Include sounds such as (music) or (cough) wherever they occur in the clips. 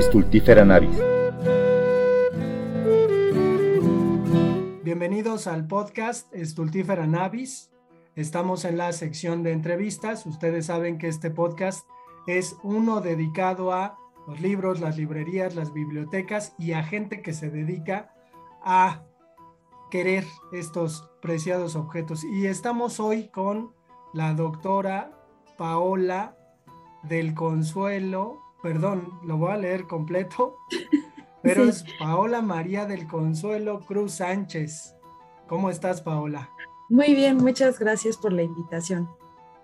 Stultifera navis. Bienvenidos al podcast Stultifera navis. Estamos en la sección de entrevistas. Ustedes saben que este podcast es uno dedicado a los libros, las librerías, las bibliotecas y a gente que se dedica a querer estos preciados objetos. Y estamos hoy con la doctora Paola del Consuelo, perdón, lo voy a leer completo, (laughs) pero es Paola María del Consuelo Cruz Sánchez. ¿Cómo estás, Paola? Muy bien, muchas gracias por la invitación.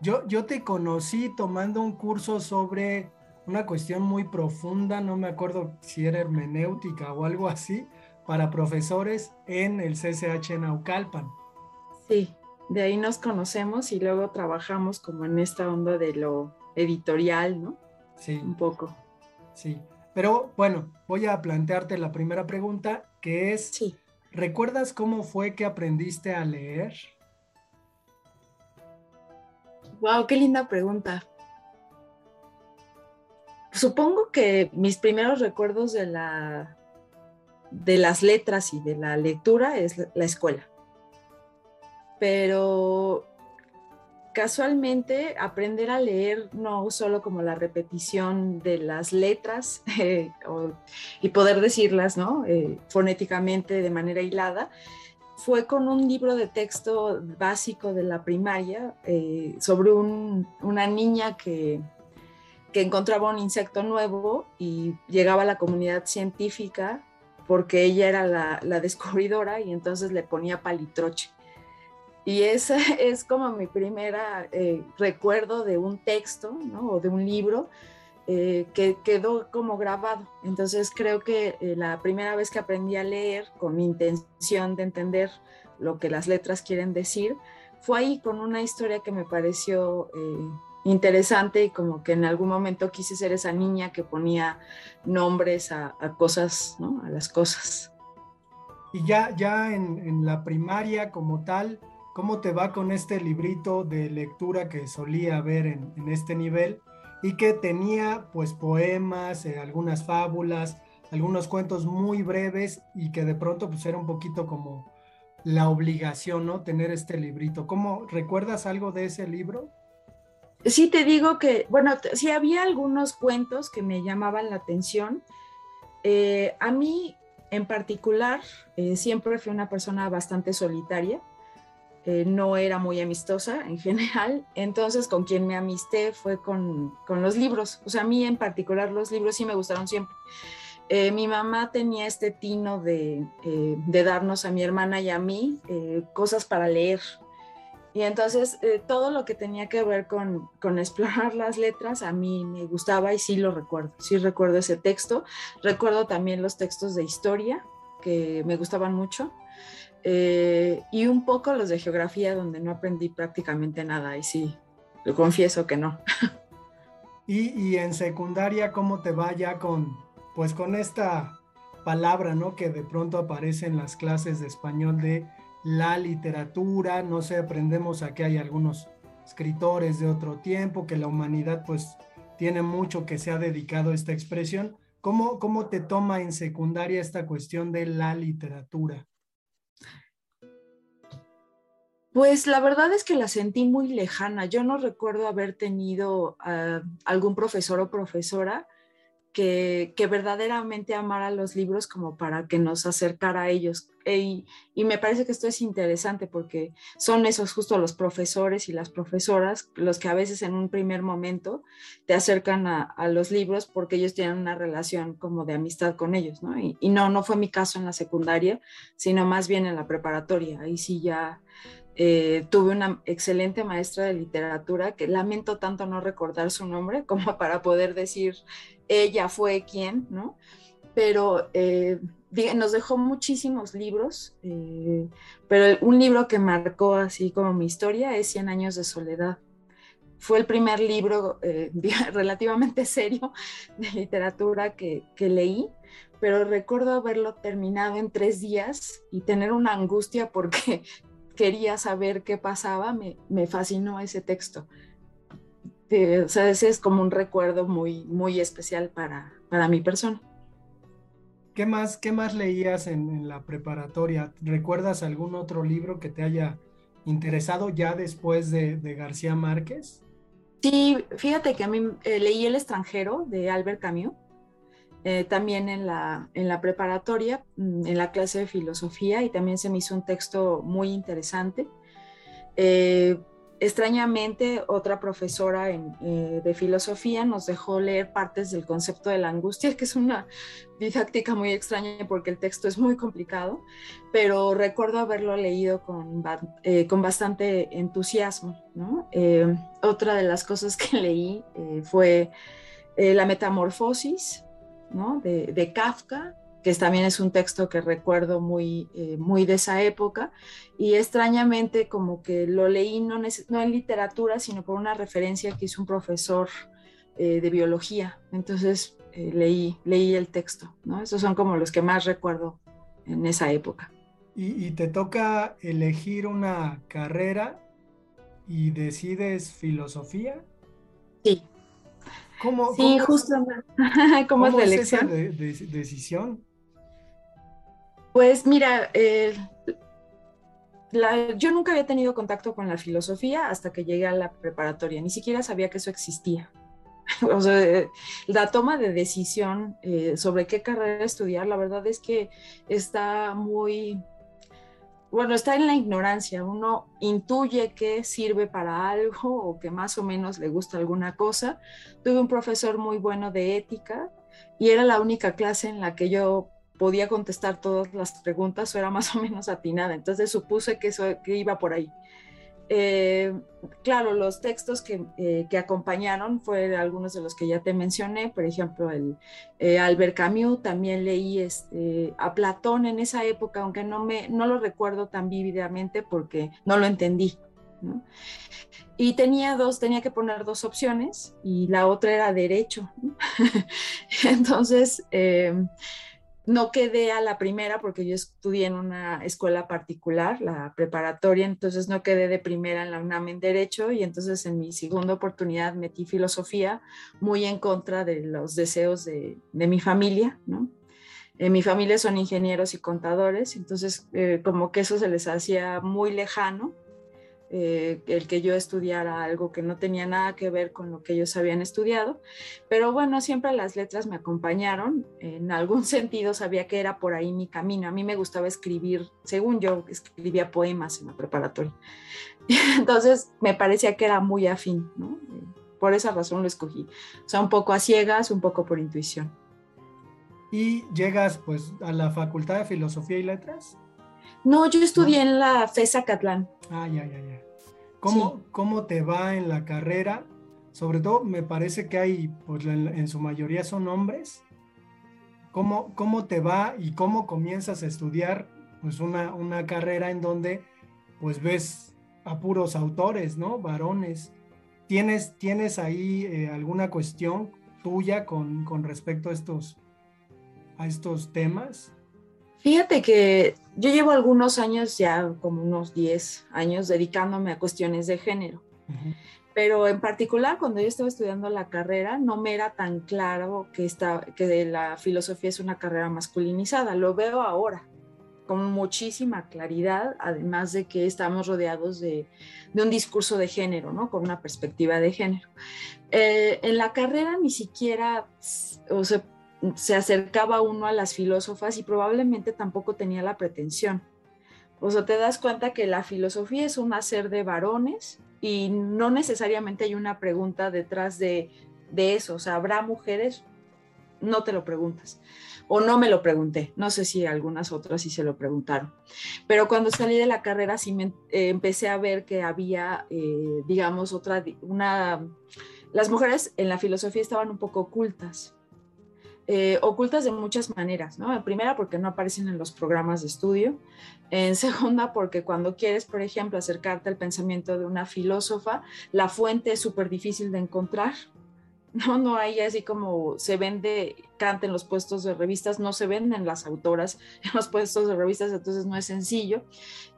Yo, yo te conocí tomando un curso sobre una cuestión muy profunda, no me acuerdo si era hermenéutica o algo así, para profesores en el CCH en Naucalpan. Sí, de ahí nos conocemos y luego trabajamos como en esta onda de lo editorial, ¿no? Sí. Un poco. Sí. Pero bueno, voy a plantearte la primera pregunta, que es, Sí. ¿recuerdas cómo fue que aprendiste a leer? Wow, qué linda pregunta. Supongo que mis primeros recuerdos de la de las letras y de la lectura es la- la escuela. Pero casualmente aprender a leer no solo como la repetición de las letras (laughs) eh, y poder decirlas ¿no? Eh, fonéticamente de manera hilada, fue con un libro de texto básico de la primaria eh, sobre un- una niña que, que encontraba un insecto nuevo y llegaba a la comunidad científica porque ella era la, la descubridora y entonces le ponía palitroche. Y ese (laughs) es como mi primera eh, recuerdo de un texto o de un libro eh, que quedó como grabado. Entonces creo que eh, la primera vez que aprendí a leer con intención de entender lo que las letras quieren decir, fue ahí con una historia que me pareció interesante y como que en algún momento quise ser esa niña que ponía nombres a, cosas, ¿no? A las cosas. Y ya, ya en la primaria como tal, ¿cómo te va con este librito de lectura que solía ver en, este nivel y que tenía pues poemas, eh, algunas fábulas, algunos cuentos muy breves y que de pronto pues era un poquito como la obligación, ¿no? Tener este librito. ¿Cómo recuerdas algo de ese libro? Sí te digo que, bueno, sí había algunos cuentos que me llamaban la atención. Eh, a mí en particular eh, siempre fui una persona bastante solitaria. Eh, no era muy amistosa en general, entonces con quien me amisté fue con, con los libros. O sea, a mí en particular los libros sí me gustaron siempre. Eh, mi mamá tenía este tino de, eh, de darnos a mi hermana y a mí cosas para leer. Y entonces todo lo que tenía que ver con, con explorar (laughs) las letras a mí me gustaba y sí lo recuerdo. Sí recuerdo ese texto. Recuerdo también los textos de historia que me gustaban mucho. Eh, y un poco los de geografía donde no aprendí prácticamente nada. Y sí, lo confieso que no. (laughs) Y, y en secundaria, ¿cómo te va ya con, pues con esta palabra, ¿no? Que de pronto aparece en las clases de español de la literatura, no sé, aprendemos a hay algunos escritores de otro tiempo, que la humanidad pues tiene mucho que se ha dedicado a esta expresión. ¿Cómo, cómo te toma en secundaria esta cuestión de la literatura? Pues la verdad es que la sentí muy lejana. Yo no recuerdo haber tenido uh, algún profesor o profesora que, verdaderamente amara los libros como para que nos acercara a ellos. Y, me parece que esto es interesante porque son esos justo los profesores y las profesoras los que a veces en un primer momento te acercan a, a los libros porque ellos tienen una relación como de amistad con ellos, ¿no? Y, y no, no fue mi caso en la secundaria, sino más bien en la preparatoria. Ahí sí ya eh, tuve una excelente maestra de literatura que lamento tanto no recordar su nombre (laughs) como para poder decir ella fue quien, ¿no? Pero eh, nos dejó muchísimos libros, eh, pero un libro que marcó así como mi historia es Cien años de soledad. Fue el primer libro eh, (laughs) relativamente serio de literatura que, que leí, pero recuerdo haberlo terminado en tres días y tener una angustia porque quería saber qué pasaba, me, me fascinó ese texto. o sea, ese es como un recuerdo muy, muy especial para, para mi persona. ¿Qué más, qué más leías en, la preparatoria? ¿Recuerdas algún otro libro que te haya interesado ya después de, García Márquez? Sí, fíjate que a mí eh, leí El extranjero de Albert Camus, eh, también en la, en la preparatoria, mm, en la clase de filosofía, y también se me hizo un texto muy interesante. Eh, Extrañamente, otra profesora eh, de filosofía nos dejó leer partes del concepto de la angustia, que es una didáctica muy extraña porque el texto es muy complicado, pero recuerdo haberlo leído con, eh, con bastante entusiasmo. Eh, otra de las cosas que (laughs) leí fue La Metamorfosis de, de Kafka, que también es un texto que recuerdo muy, eh, muy de esa época, y extrañamente como que lo leí no, no, en literatura, sino por una referencia que hizo un profesor eh, de biología. Entonces eh, leí, leí el texto, ¿no? Esos son como los que más recuerdo en esa época. ¿Y, te toca elegir una carrera y decides filosofía? Sí. ¿Cómo, sí, justamente. (laughs) ¿Cómo, es la elección? de, decisión? Pues mira, eh, yo nunca había tenido contacto con la filosofía hasta que llegué a la preparatoria, ni siquiera sabía que eso existía. (laughs) o sea, la toma de decisión eh, sobre qué carrera estudiar, la verdad es que está muy, bueno, está en la ignorancia. Uno intuye que sirve para algo o que más o menos le gusta alguna cosa. Tuve un profesor muy bueno de ética y era la única clase en la que yo podía contestar todas las preguntas o era más o menos atinada. Entonces supuse que que iba por ahí. Eh, claro, los textos que, eh, que, acompañaron fueron algunos de los que ya te mencioné, por ejemplo, el eh, Albert Camus, también leí este, a Platón en esa época, aunque no, me, no lo recuerdo tan vívidamente porque no lo entendí. Y tenía dos, tenía que poner dos opciones y la otra era derecho. (laughs) Entonces, no quedé a la primera porque yo estudié en una escuela particular, la preparatoria, entonces no quedé de primera en la UNAM en Derecho y entonces en mi segunda oportunidad metí filosofía muy en contra de los deseos de, mi familia, ¿no? En mi familia son ingenieros y contadores, entonces eh, como que eso se les hacía muy lejano eh, el que yo estudiara algo que no tenía nada que ver con lo que ellos habían estudiado. Pero bueno, siempre las letras me acompañaron. En algún (laughs) sentido sabía que era por ahí mi camino. A mí me gustaba escribir, según yo, escribía poemas en la preparatoria. (laughs) Entonces me parecía que era muy afín, ¿no? Por esa razón lo escogí. O sea, un poco a ciegas, un poco por intuición. ¿Y llegas pues a la Facultad de Filosofía y Letras? No, yo estudié en la FESA Catlán. Ah, ya, ya, ya. ¿Cómo, ¿Cómo te va en la carrera? Sobre todo me parece que hay, pues en, su mayoría son hombres. ¿Cómo, ¿Cómo te va y cómo comienzas a estudiar pues una, una carrera en donde pues ves a puros autores, ¿no? Varones. ¿Tienes, tienes ahí eh, alguna cuestión tuya con, con respecto a estos, a estos temas? Fíjate que yo llevo algunos años, ya como unos 10 años, dedicándome a cuestiones de género. Pero en particular, cuando yo estaba estudiando la carrera, no me era tan claro que, que la filosofía es una carrera masculinizada. Lo veo ahora con muchísima claridad, además de que estamos rodeados de, un discurso de género, ¿no? Con una perspectiva de género. Eh, en la carrera ni siquiera, o sea, se acercaba uno a las filósofas y probablemente tampoco tenía la pretensión. O sea, te das cuenta que la filosofía es un hacer de varones y no necesariamente hay una pregunta detrás de, eso. O sea, ¿habrá mujeres? No te lo preguntas. O no me lo pregunté. No sé si algunas otras sí se lo preguntaron. Pero cuando salí de la carrera sí me, eh, empecé a ver que había, eh, digamos, otra, una... Las mujeres en la filosofía estaban un poco ocultas eh, ocultas de muchas maneras, ¿no? En primera, porque no aparecen en los programas de estudio. En (laughs) segunda, porque cuando quieres, por ejemplo, acercarte al pensamiento de una filósofa, la fuente es súper difícil de encontrar. ¿No? No hay así como se vende Kant en los puestos de revistas, no se venden las autoras en los puestos de revistas, entonces no es sencillo.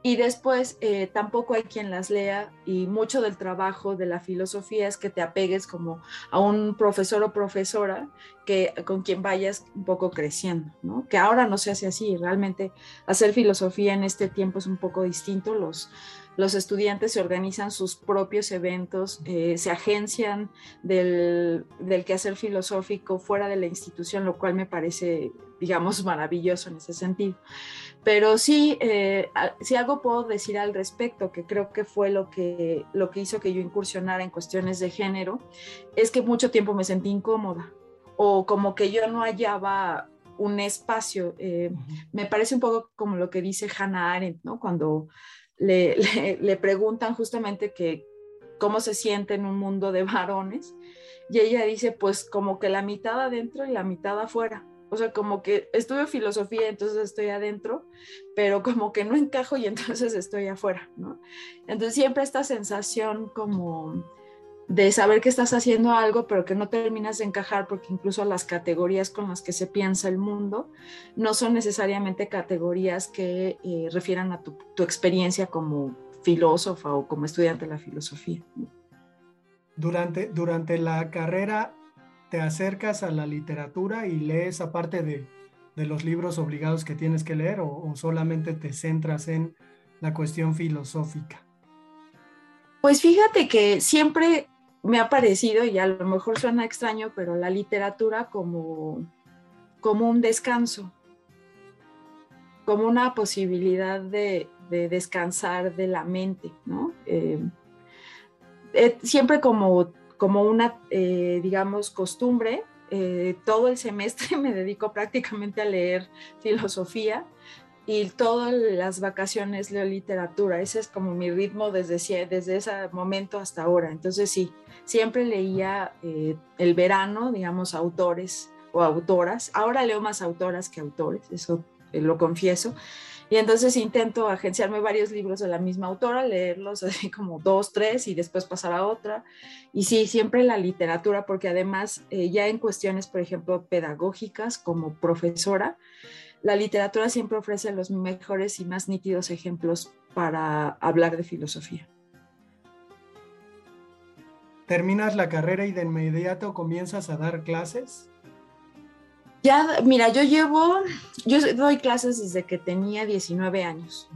Y después eh, tampoco hay quien las lea y mucho del trabajo de la filosofía es que te apegues como a un profesor o profesora que, con quien vayas un poco creciendo, ¿no? Que ahora no se hace así, realmente hacer filosofía en este tiempo es un poco distinto, los los estudiantes se organizan sus propios eventos, eh, se agencian del, quehacer filosófico fuera de la institución, lo cual me parece, digamos, maravilloso en ese sentido. Pero sí, eh, si algo puedo decir al respecto, que creo que fue lo que, lo que hizo que yo incursionara en cuestiones de género, es que mucho tiempo me sentí incómoda o como que yo no hallaba un espacio. Eh, me parece un poco como lo que dice Hannah Arendt, ¿no? Cuando le, preguntan justamente que cómo se siente en un mundo de varones y ella dice pues como que la mitad adentro y la mitad afuera. O sea, como que estudio filosofía, entonces estoy adentro, pero como que no encajo y entonces estoy afuera, ¿no? Entonces siempre esta sensación como de saber que estás haciendo algo, pero que no terminas de encajar, porque incluso las categorías con las que se piensa el mundo no son necesariamente categorías que eh, refieran a tu, experiencia como filósofa o como estudiante de la filosofía. Durante, durante la carrera te acercas a la literatura y lees aparte de, de los libros obligados que tienes que leer o solamente te centras en la cuestión filosófica. Pues fíjate que siempre me ha parecido, y a lo mejor suena extraño, pero la literatura como, como un descanso, como una posibilidad de, descansar de la mente, ¿no? Eh, eh, siempre como, como una, eh, digamos, costumbre, todo el semestre (laughs) me dedico prácticamente a leer filosofía y todas las vacaciones leo literatura. Ese es como mi ritmo desde, desde ese momento hasta ahora. Entonces sí, siempre leía eh, el verano, digamos, autores o autoras. Ahora leo más autoras que autores, eso eh, lo confieso. Y entonces intento agenciarme varios libros de la misma autora, leerlos así como dos, tres y después pasar a otra. Y sí, siempre la literatura, porque además eh, ya en cuestiones, por ejemplo, pedagógicas como profesora, la literatura siempre ofrece los mejores y más nítidos ejemplos para hablar de filosofía. ¿Terminas la carrera y de inmediato comienzas a dar clases? Ya, mira, yo llevo, yo doy clases desde que tenía 19 años.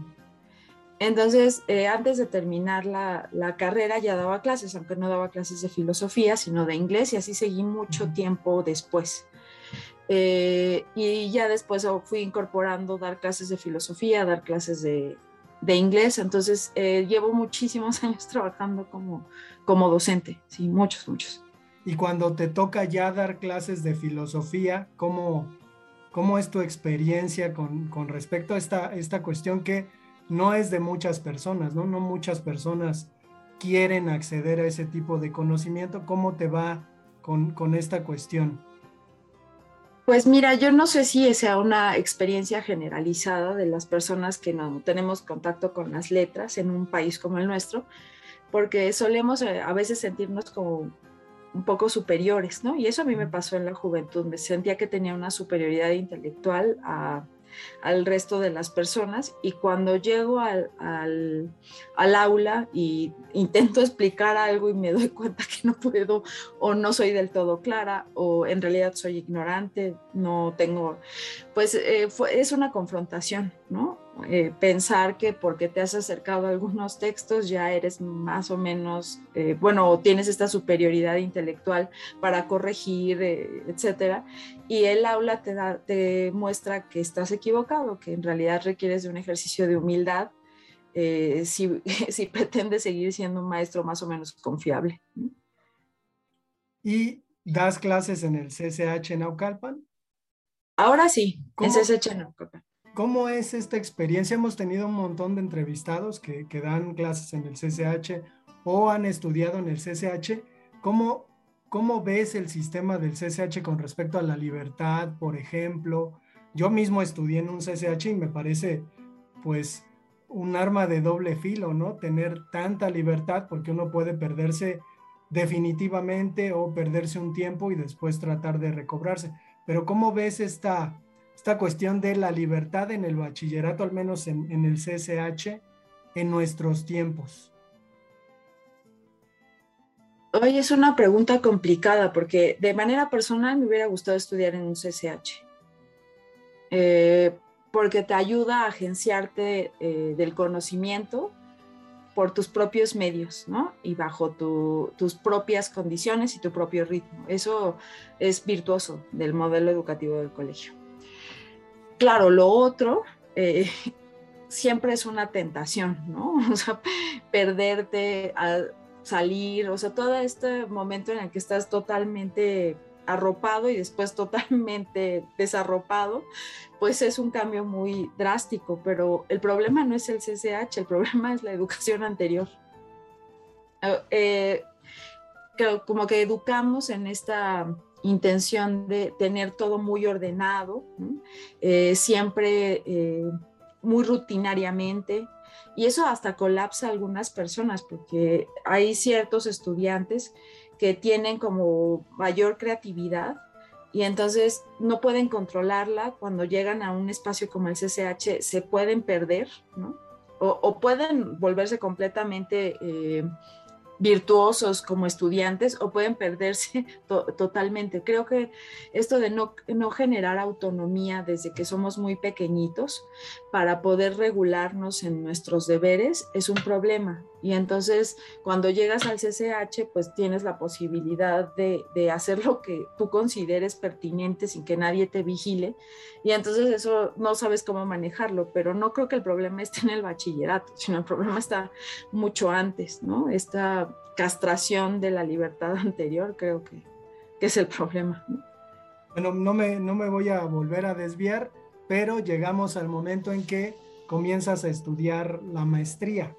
Entonces, eh, antes de terminar la, la, carrera ya daba clases, aunque no daba clases de filosofía, sino de inglés, y así seguí mucho tiempo después. Eh, y ya después fui incorporando dar clases de filosofía, dar clases de, inglés. Entonces eh, llevo muchísimos (laughs) años trabajando como, como docente, sí, muchos, muchos. Y cuando te toca ya dar clases de filosofía, ¿cómo, cómo es tu experiencia con, con respecto a esta, esta cuestión que no es de muchas personas, ¿no? No muchas personas quieren acceder a ese tipo de conocimiento. ¿Cómo te va con, con esta cuestión? Pues mira, yo no sé si sea una experiencia generalizada de las personas que no tenemos contacto con las letras en un país como el nuestro, porque solemos eh, a veces sentirnos como un poco superiores, ¿no? Y eso a mí me pasó en la juventud, me sentía que tenía una superioridad intelectual a, al resto de las personas y cuando llego al, al, aula y intento explicar algo y me doy cuenta que no puedo o no soy del todo clara o en realidad soy ignorante, no tengo, pues eh, es una confrontación, ¿no? Eh, pensar que porque te has acercado a algunos textos ya eres más o menos, eh, bueno, tienes esta superioridad intelectual para corregir, eh, etcétera. Y el aula te, da, te muestra que estás equivocado, que en realidad requieres de un ejercicio de humildad si, (laughs) si pretendes seguir siendo un maestro más o menos confiable. ¿Y das clases en el CCH Naucalpan? Ahora sí, en CCH Naucalpan. ¿Cómo es esta experiencia? Hemos tenido un montón de entrevistados que, dan clases en el CCH o han estudiado en el CCH. ¿Cómo, ¿Cómo ves el sistema del CCH con respecto a la libertad, por ejemplo? Yo mismo estudié en un CCH y me parece pues un arma de doble filo, ¿no? Tener tanta libertad porque uno puede perderse definitivamente o perderse un tiempo y después tratar de recobrarse. Pero ¿cómo ves esta, esta cuestión de la libertad en el bachillerato, al menos en, el CSH, en nuestros tiempos? Hoy es una pregunta complicada porque de manera personal me hubiera gustado estudiar en un CCH. Eh, porque te ayuda a agenciarte eh, del conocimiento por tus propios medios, ¿no? Y bajo tus propias condiciones y tu propio ritmo. Eso es virtuoso del modelo educativo del colegio. Claro, lo otro eh, (laughs) siempre es una tentación, ¿no? (laughs) O sea, perderte, salir, o sea, todo este momento en el que estás totalmente arropado y después totalmente (laughs) desarropado, pues es un cambio muy drástico, pero el problema no es el CCH, el problema es la educación anterior. Eh, como que educamos en esta intención de tener todo muy ordenado, eh, siempre eh, muy rutinariamente, y eso hasta colapsa a algunas personas, porque hay ciertos estudiantes que tienen como mayor creatividad y entonces no pueden controlarla. Cuando llegan a un espacio como el CCH, se pueden perder. O, pueden volverse completamente eh, virtuosos como estudiantes o pueden perderse (laughs) totalmente. Creo que esto de no, no generar autonomía desde que somos muy pequeñitos para poder regularnos en nuestros deberes es un problema. Y entonces cuando llegas al CCH, pues tienes la posibilidad de, de, hacer lo que tú consideres pertinente sin que nadie te vigile. Y entonces eso no sabes cómo manejarlo, pero no creo que el problema esté en el bachillerato, sino el problema está mucho antes, ¿no? Esta castración de la libertad (laughs) anterior creo que, que es el problema. Bueno, no me, no me voy a volver a desviar, pero llegamos al momento en que comienzas a estudiar la maestría.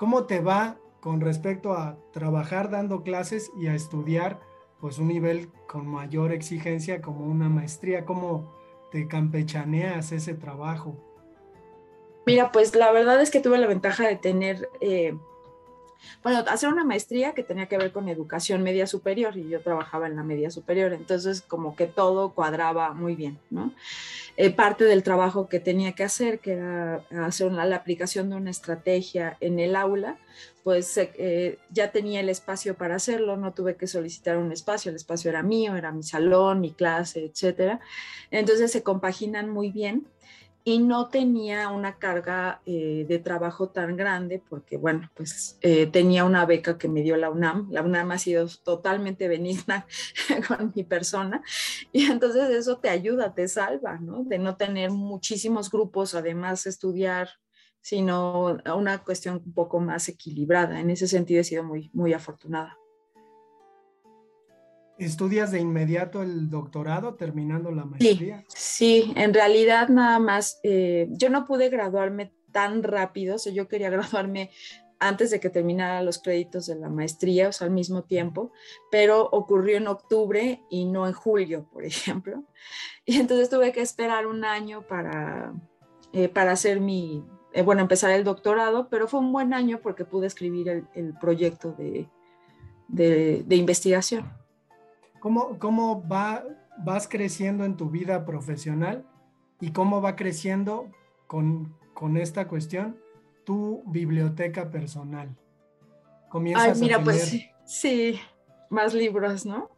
¿Cómo te va con respecto a trabajar dando clases y a estudiar pues un nivel con mayor exigencia como una maestría? ¿Cómo te campechaneas ese trabajo? Mira, pues la verdad es que tuve la ventaja de tener, eh, bueno, hacer una maestría que tenía que ver con educación media superior y yo trabajaba en la media superior, entonces como que todo cuadraba muy bien, ¿no? Eh, parte del trabajo que tenía que hacer, que era hacer la aplicación de una estrategia en el aula, pues eh, ya tenía el espacio para hacerlo, no tuve que solicitar un espacio, el espacio era mío, era mi salón, mi clase, etcétera. Entonces se compaginan muy bien y no tenía una carga eh, de trabajo tan grande porque, bueno, pues eh, tenía una beca que me dio la UNAM. La UNAM ha sido totalmente benigna (laughs) con mi persona y entonces eso te ayuda, te salva, ¿no? De no tener muchísimos grupos, además estudiar, sino una cuestión un poco más equilibrada. En ese sentido he sido muy, muy afortunada. ¿Estudias de inmediato el doctorado terminando la maestría? Sí, en realidad nada más, eh, yo no pude graduarme tan rápido, o sea, yo quería (laughs) graduarme antes de que terminara los créditos de la maestría, o sea, al mismo tiempo, pero ocurrió en octubre y no en julio, por (laughs) ejemplo. Y entonces tuve que esperar un año para, eh, para hacer mi, eh, bueno, empezar el doctorado, pero fue un buen año porque pude escribir el, proyecto de, de investigación. ¿Cómo, cómo va, vas creciendo en tu vida profesional y cómo va creciendo con, con esta cuestión tu biblioteca personal? Comienzas Ay, mira, pues sí, más libros, ¿no?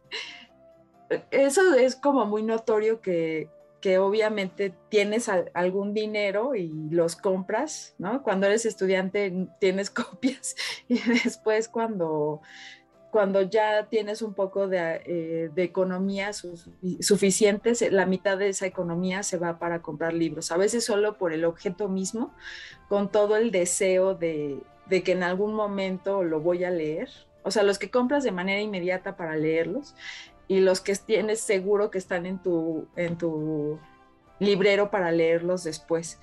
Eso es como muy notorio que, que obviamente tienes algún dinero y los compras, ¿no? Cuando eres estudiante tienes (laughs) copias y después cuando cuando ya tienes un poco de, eh, economía suficiente, la mitad de esa economía se va para comprar libros, a veces solo por el objeto mismo, con todo el deseo de, que en algún momento lo voy a leer. O sea, los que compras de manera inmediata para leerlos y los que tienes seguro que están en tu, en tu librero para leerlos después.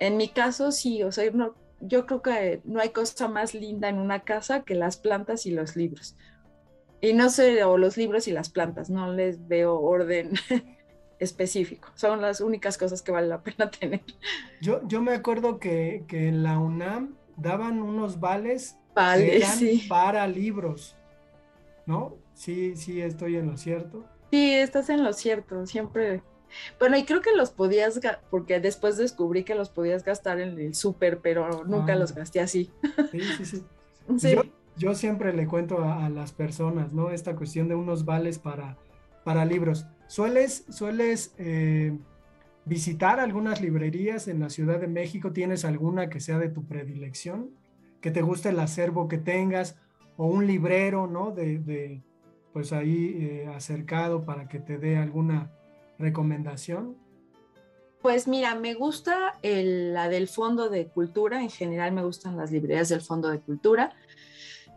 En mi caso, sí, o sea, yo creo que no hay cosa más linda en una casa que las plantas y los libros. Y no sé, o los libros y las plantas, no les veo orden (laughs) específico. Son las únicas cosas que vale la pena tener. Yo, yo me acuerdo que, que en la UNAM daban unos vales vale, sí. para libros, ¿no? Sí, sí, estoy en lo cierto. Sí, estás en lo cierto, siempre. Bueno, y creo que los podías, porque después descubrí que los podías gastar en el súper, pero nunca los ah. gasté así. Sí, sí, sí. (laughs) Yo, siempre le cuento a, las personas, ¿no? Esta cuestión de unos vales para, para libros. ¿Sueles, sueles eh, visitar algunas librerías en la Ciudad de México? ¿Tienes alguna que sea de tu predilección? ¿Que te guste el acervo que tengas? ¿O un librero, ¿no? De, pues ahí eh, acercado para que te dé alguna recomendación? Pues mira, me gusta la del Fondo de Cultura, en general me gustan las librerías del Fondo de Cultura.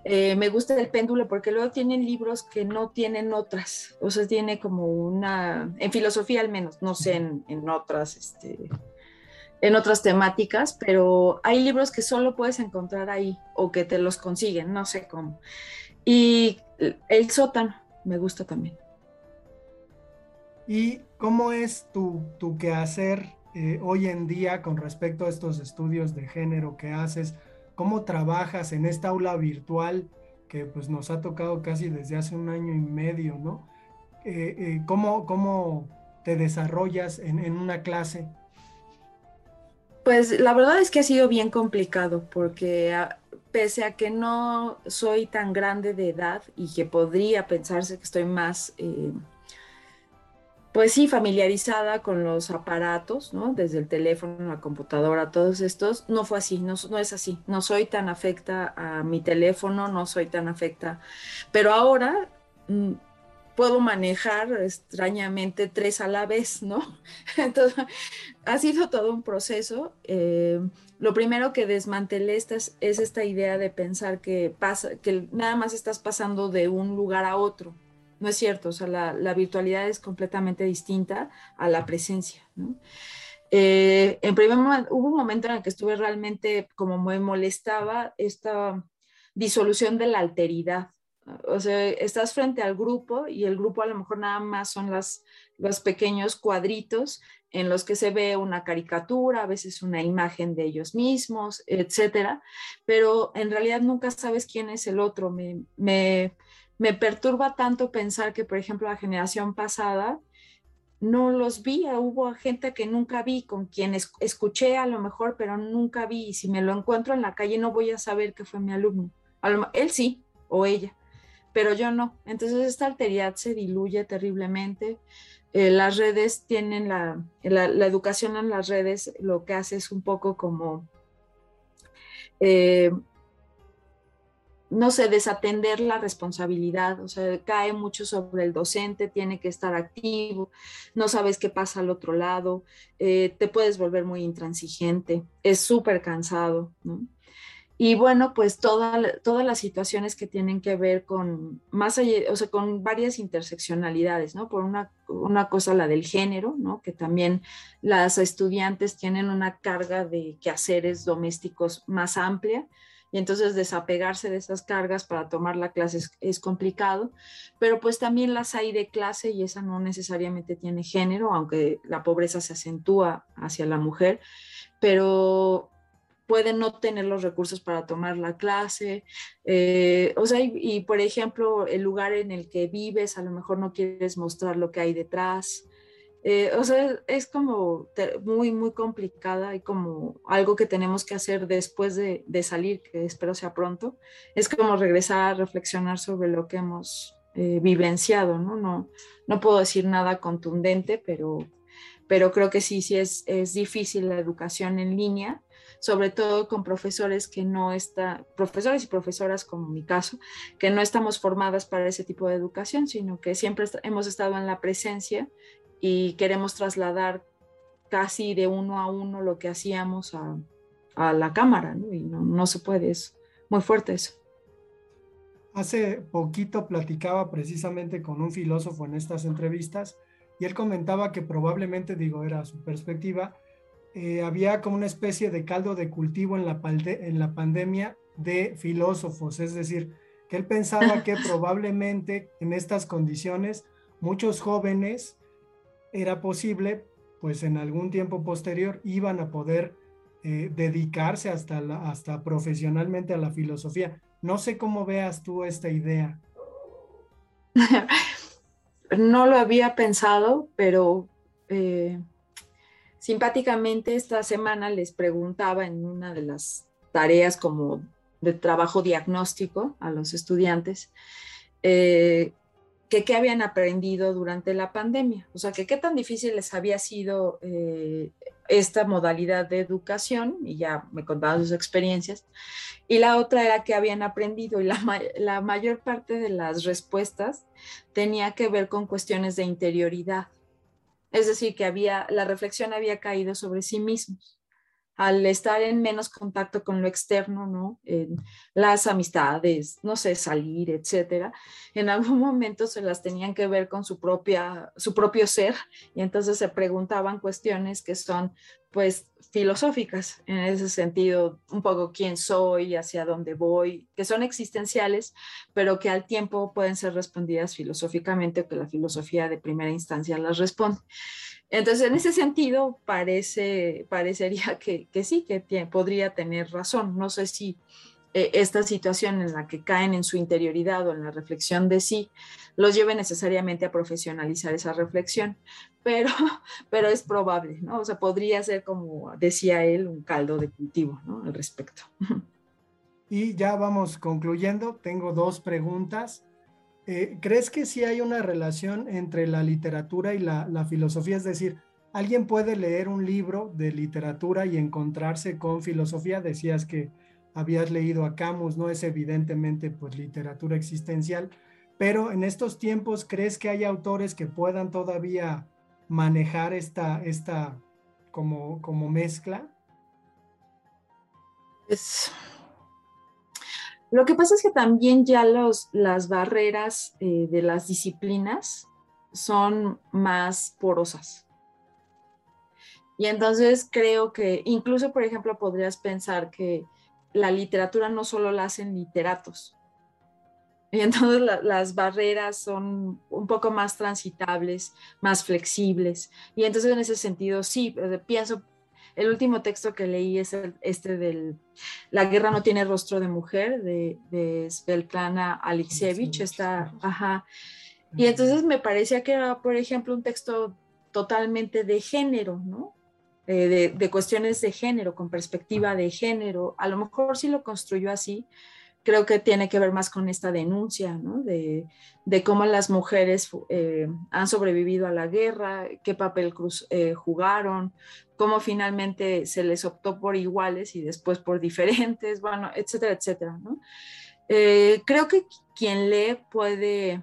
Eh, me gusta el péndulo porque luego tienen libros que no tienen otras, o sea, tiene como una, en filosofía al menos, no sé, en, otras, este, en otras temáticas, pero hay libros que solo puedes encontrar ahí o que te los consiguen, no sé cómo. Y el sótano me gusta también. ¿Y cómo es tu, tu quehacer eh, hoy en día con respecto a estos estudios de género que haces? ¿Cómo trabajas en esta aula virtual que pues nos ha tocado casi desde hace un año y medio, ¿no? Eh, eh, ¿cómo, te desarrollas en, en una clase? Pues la verdad es que ha sido bien complicado porque ah, pese a que no soy tan grande de edad y que podría pensarse que estoy más pues sí, familiarizada con los aparatos, ¿no? Desde el teléfono, la computadora, todos estos. No fue así, no, es así. No soy tan afecta a mi teléfono, no soy tan afecta. Pero ahora mm, puedo manejar extrañamente tres a la vez, ¿no? (laughs) Entonces, ha sido todo un proceso. Eh, lo primero que desmantelé es esta idea de pensar que, pasa, que nada más estás pasando de un lugar a otro no es cierto, o sea, la, virtualidad es completamente distinta a la presencia. Eh, en primer momento, hubo un momento en el que estuve realmente como me molestaba esta disolución de la alteridad. O sea, estás frente al grupo y el grupo a lo mejor nada más son las, los pequeños cuadritos en los que se ve una caricatura, a veces una imagen de ellos mismos, etcétera, pero en realidad nunca sabes quién es el otro. Me, me, me perturba tanto pensar que, por ejemplo, la generación pasada no los vi, hubo gente que nunca vi, con quien escuché a lo mejor, pero nunca vi, y si me lo encuentro en la calle no voy a saber que fue mi alumno. él sí, o ella, pero yo no. Entonces esta alteridad se diluye terriblemente. Eh, las redes tienen la, la, educación en las redes, lo que hace es un poco como... Eh, no sé, desatender la responsabilidad, o sea, cae mucho sobre el docente, tiene que estar activo, no sabes qué pasa al otro lado, eh, te puedes volver muy intransigente, es súper cansado. Y bueno, pues todas las situaciones que tienen que ver con más allá, o sea, con varias interseccionalidades, ¿no? Por una, una cosa la del género, ¿no? Que también las estudiantes tienen una carga de quehaceres domésticos más amplia, y entonces desapegarse de esas cargas para tomar la clase es, complicado, pero pues también las hay de clase y esa no necesariamente tiene género, aunque la pobreza se acentúa hacia la mujer, pero pueden no tener los recursos para tomar la clase, eh, o sea, y, por ejemplo, el lugar en el que vives, a lo mejor no quieres mostrar lo que hay detrás, eh, o sea, es como muy, muy complicada y como algo que tenemos que hacer después de, salir, que espero sea pronto, es como regresar a reflexionar sobre lo que hemos eh, vivenciado, ¿no? ¿no? No puedo decir nada contundente, pero, pero creo que sí, sí es, es difícil la educación en línea, sobre todo con profesores que no están, profesores y profesoras como mi caso, que no estamos formadas para ese tipo de educación, sino que siempre hemos estado en la presencia y queremos trasladar casi de uno a uno lo que hacíamos a, la cámara, ¿no? Y no, se puede, es muy fuerte eso. Hace poquito platicaba precisamente con un filósofo en estas entrevistas y él comentaba que probablemente, digo, era su perspectiva, eh, había como una especie de caldo de cultivo en la, en la pandemia de filósofos, es decir, que él pensaba que (laughs) probablemente en estas condiciones muchos jóvenes era posible, pues en algún tiempo posterior iban a poder eh, dedicarse hasta, hasta profesionalmente a la filosofía. No sé cómo veas tú esta idea. (laughs) no lo había pensado, pero eh, simpáticamente esta semana les preguntaba en una de las tareas como de trabajo diagnóstico a los estudiantes eh, que qué habían aprendido durante la pandemia, o sea, que qué tan difícil les había sido eh, esta modalidad de educación, y ya me contaban sus experiencias, y la otra era que habían aprendido, y la, la mayor parte de las respuestas tenía que ver con cuestiones de interioridad, es decir, que había, la reflexión había caído sobre sí mismos al estar en menos contacto con lo externo, ¿no? En las amistades, no sé, salir, etcétera, en algún (laughs) momento se las tenían que ver con su propia, su propio ser y entonces se preguntaban cuestiones que son, pues, filosóficas en ese sentido, un poco quién soy, hacia dónde voy, que son existenciales, pero que al tiempo pueden ser respondidas filosóficamente o que la filosofía de primera instancia las responde. Entonces, en ese sentido, parece, parecería que, sí, que podría tener razón. No sé si eh, esta situación en la que caen en su interioridad o en la reflexión de sí los lleve necesariamente a profesionalizar esa reflexión, pero, (laughs) pero es probable, ¿no? O sea, podría ser, como decía él, un caldo de cultivo, ¿no? Al respecto. (laughs) Y ya vamos concluyendo. Tengo dos preguntas. Eh, ¿crees que sí hay una relación entre la literatura y la, filosofía? Es decir, ¿alguien puede leer un libro de literatura y encontrarse con filosofía? Decías que habías leído a Camus, no es evidentemente pues literatura existencial, pero en estos tiempos, ¿crees que hay autores que puedan todavía manejar esta, esta como, como mezcla? Es, lo que pasa es que también ya los, las barreras eh, de las disciplinas son más porosas. Y entonces creo que incluso, por ejemplo, podrías pensar que la literatura no solo la hacen literatos. Y entonces las barreras son un poco más transitables, más flexibles. Y entonces en ese sentido, sí, pienso, el último texto que leí es este del La guerra no tiene rostro de mujer, de, de Svetlana Alexievich. Está, ajá. Y entonces me parecía que era, por ejemplo, un texto totalmente de género, ¿no? Eh, de, de, cuestiones de género, con perspectiva de género. A lo mejor sí lo construyó así, creo que tiene que ver más con esta denuncia, ¿no? De, cómo las mujeres eh, han sobrevivido a la guerra, qué papel eh, jugaron, cómo finalmente se les optó por iguales y después por diferentes, bueno, etcétera, etcétera, ¿no? Eh, creo que quien lee puede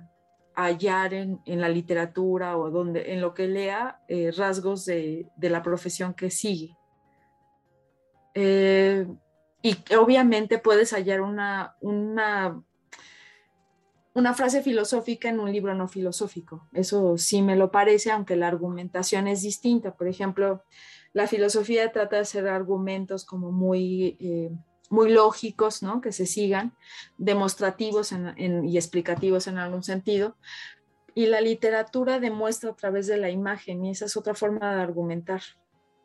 hallar en, la literatura o donde, en lo que lea rasgos de, de, la profesión que sigue. Y obviamente puedes hallar una, una, una frase filosófica en un libro no filosófico. Eso sí me lo parece, aunque la argumentación es distinta. Por ejemplo, la filosofía trata de hacer argumentos como muy, eh, muy lógicos, ¿no? que se sigan, demostrativos y explicativos en algún sentido. Y la literatura demuestra a través de la imagen y esa es otra forma de argumentar.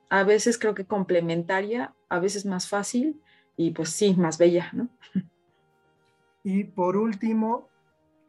A veces creo que complementaria, a veces más fácil y pues sí, más bella, ¿no? Y por último,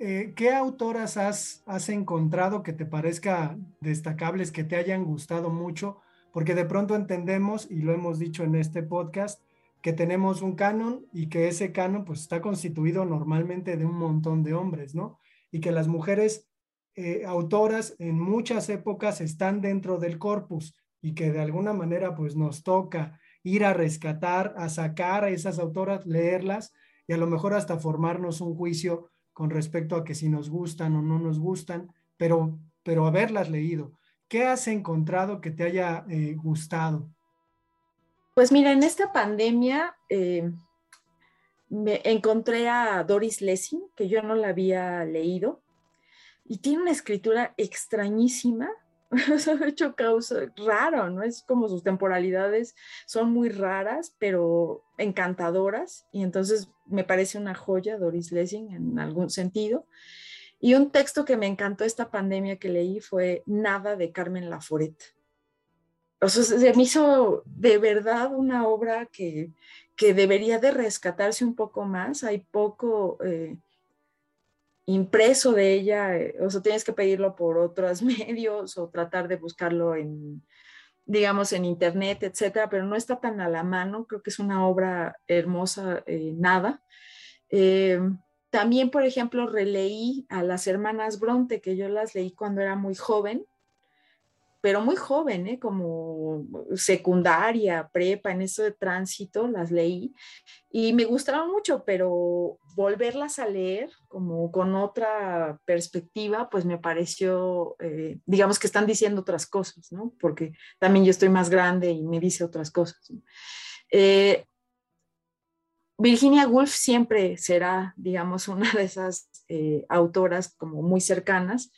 eh, ¿qué autoras has, has encontrado que te parezca destacables, que te hayan gustado mucho? Porque de pronto entendemos, y lo hemos dicho en este podcast, que tenemos un canon y que ese canon pues está constituido normalmente de un montón de hombres, ¿no? Y que las mujeres eh, autoras en muchas épocas están dentro del corpus y que de alguna manera pues nos toca ir a rescatar, a sacar a esas autoras, leerlas y a lo mejor hasta formarnos un juicio con respecto a que si nos gustan o no nos gustan, pero, pero haberlas leído. ¿Qué has encontrado que te haya eh, gustado? Pues mira, en esta pandemia eh, me encontré a Doris Lessing, que yo no la había leído, y tiene una escritura extrañísima, (laughs) hecho causa raro, ¿no? Es como sus temporalidades son muy raras, pero encantadoras, y entonces me parece una joya Doris Lessing en algún sentido. Y un texto que me encantó esta pandemia que leí fue Nada de Carmen Laforet. O sea, se me hizo de verdad una obra que, que debería de rescatarse un poco más. Hay poco eh, impreso de ella, eh, o sea, tienes que pedirlo por otros (laughs) medios o tratar de buscarlo en, digamos, en internet, etcétera, pero no está tan a la mano. Creo que es una obra hermosa, eh, nada. también, por ejemplo, releí a las hermanas Bronte, que yo las leí cuando era muy joven pero muy joven, ¿eh? como secundaria, prepa, en eso de tránsito, las leí y me gustaron mucho, pero volverlas a leer como con otra perspectiva, pues me pareció, eh, digamos que están diciendo otras cosas, ¿no? Porque también yo estoy más grande y me dice otras cosas. Eh, Virginia Woolf siempre será, digamos, (laughs) una de esas autoras como muy cercanas.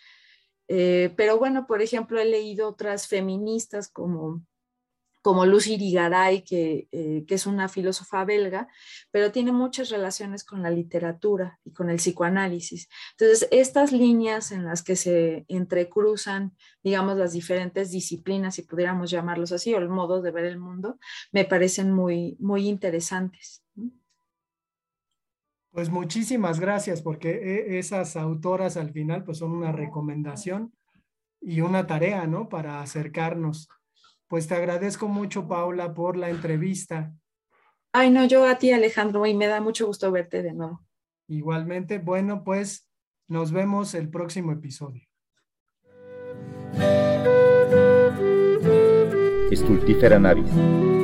Eh, pero bueno, por ejemplo, he leído otras feministas como, como Lucy Irigaray, que, eh, que, es una filósofa belga, pero tiene muchas relaciones con la literatura y con el psicoanálisis. Entonces, estas líneas en las que se entrecruzan, digamos, las diferentes disciplinas, si pudiéramos llamarlos así, o el modo de ver el mundo, me parecen muy, muy interesantes. Pues muchísimas gracias, porque e, esas autoras al final pues son una recomendación y una tarea, ¿no? Para acercarnos. Pues te agradezco mucho, Paula, por la entrevista. Ay, no, yo a ti, Alejandro, y me da mucho gusto verte de nuevo. Igualmente, bueno, pues nos vemos el próximo episodio. Estultífera Navis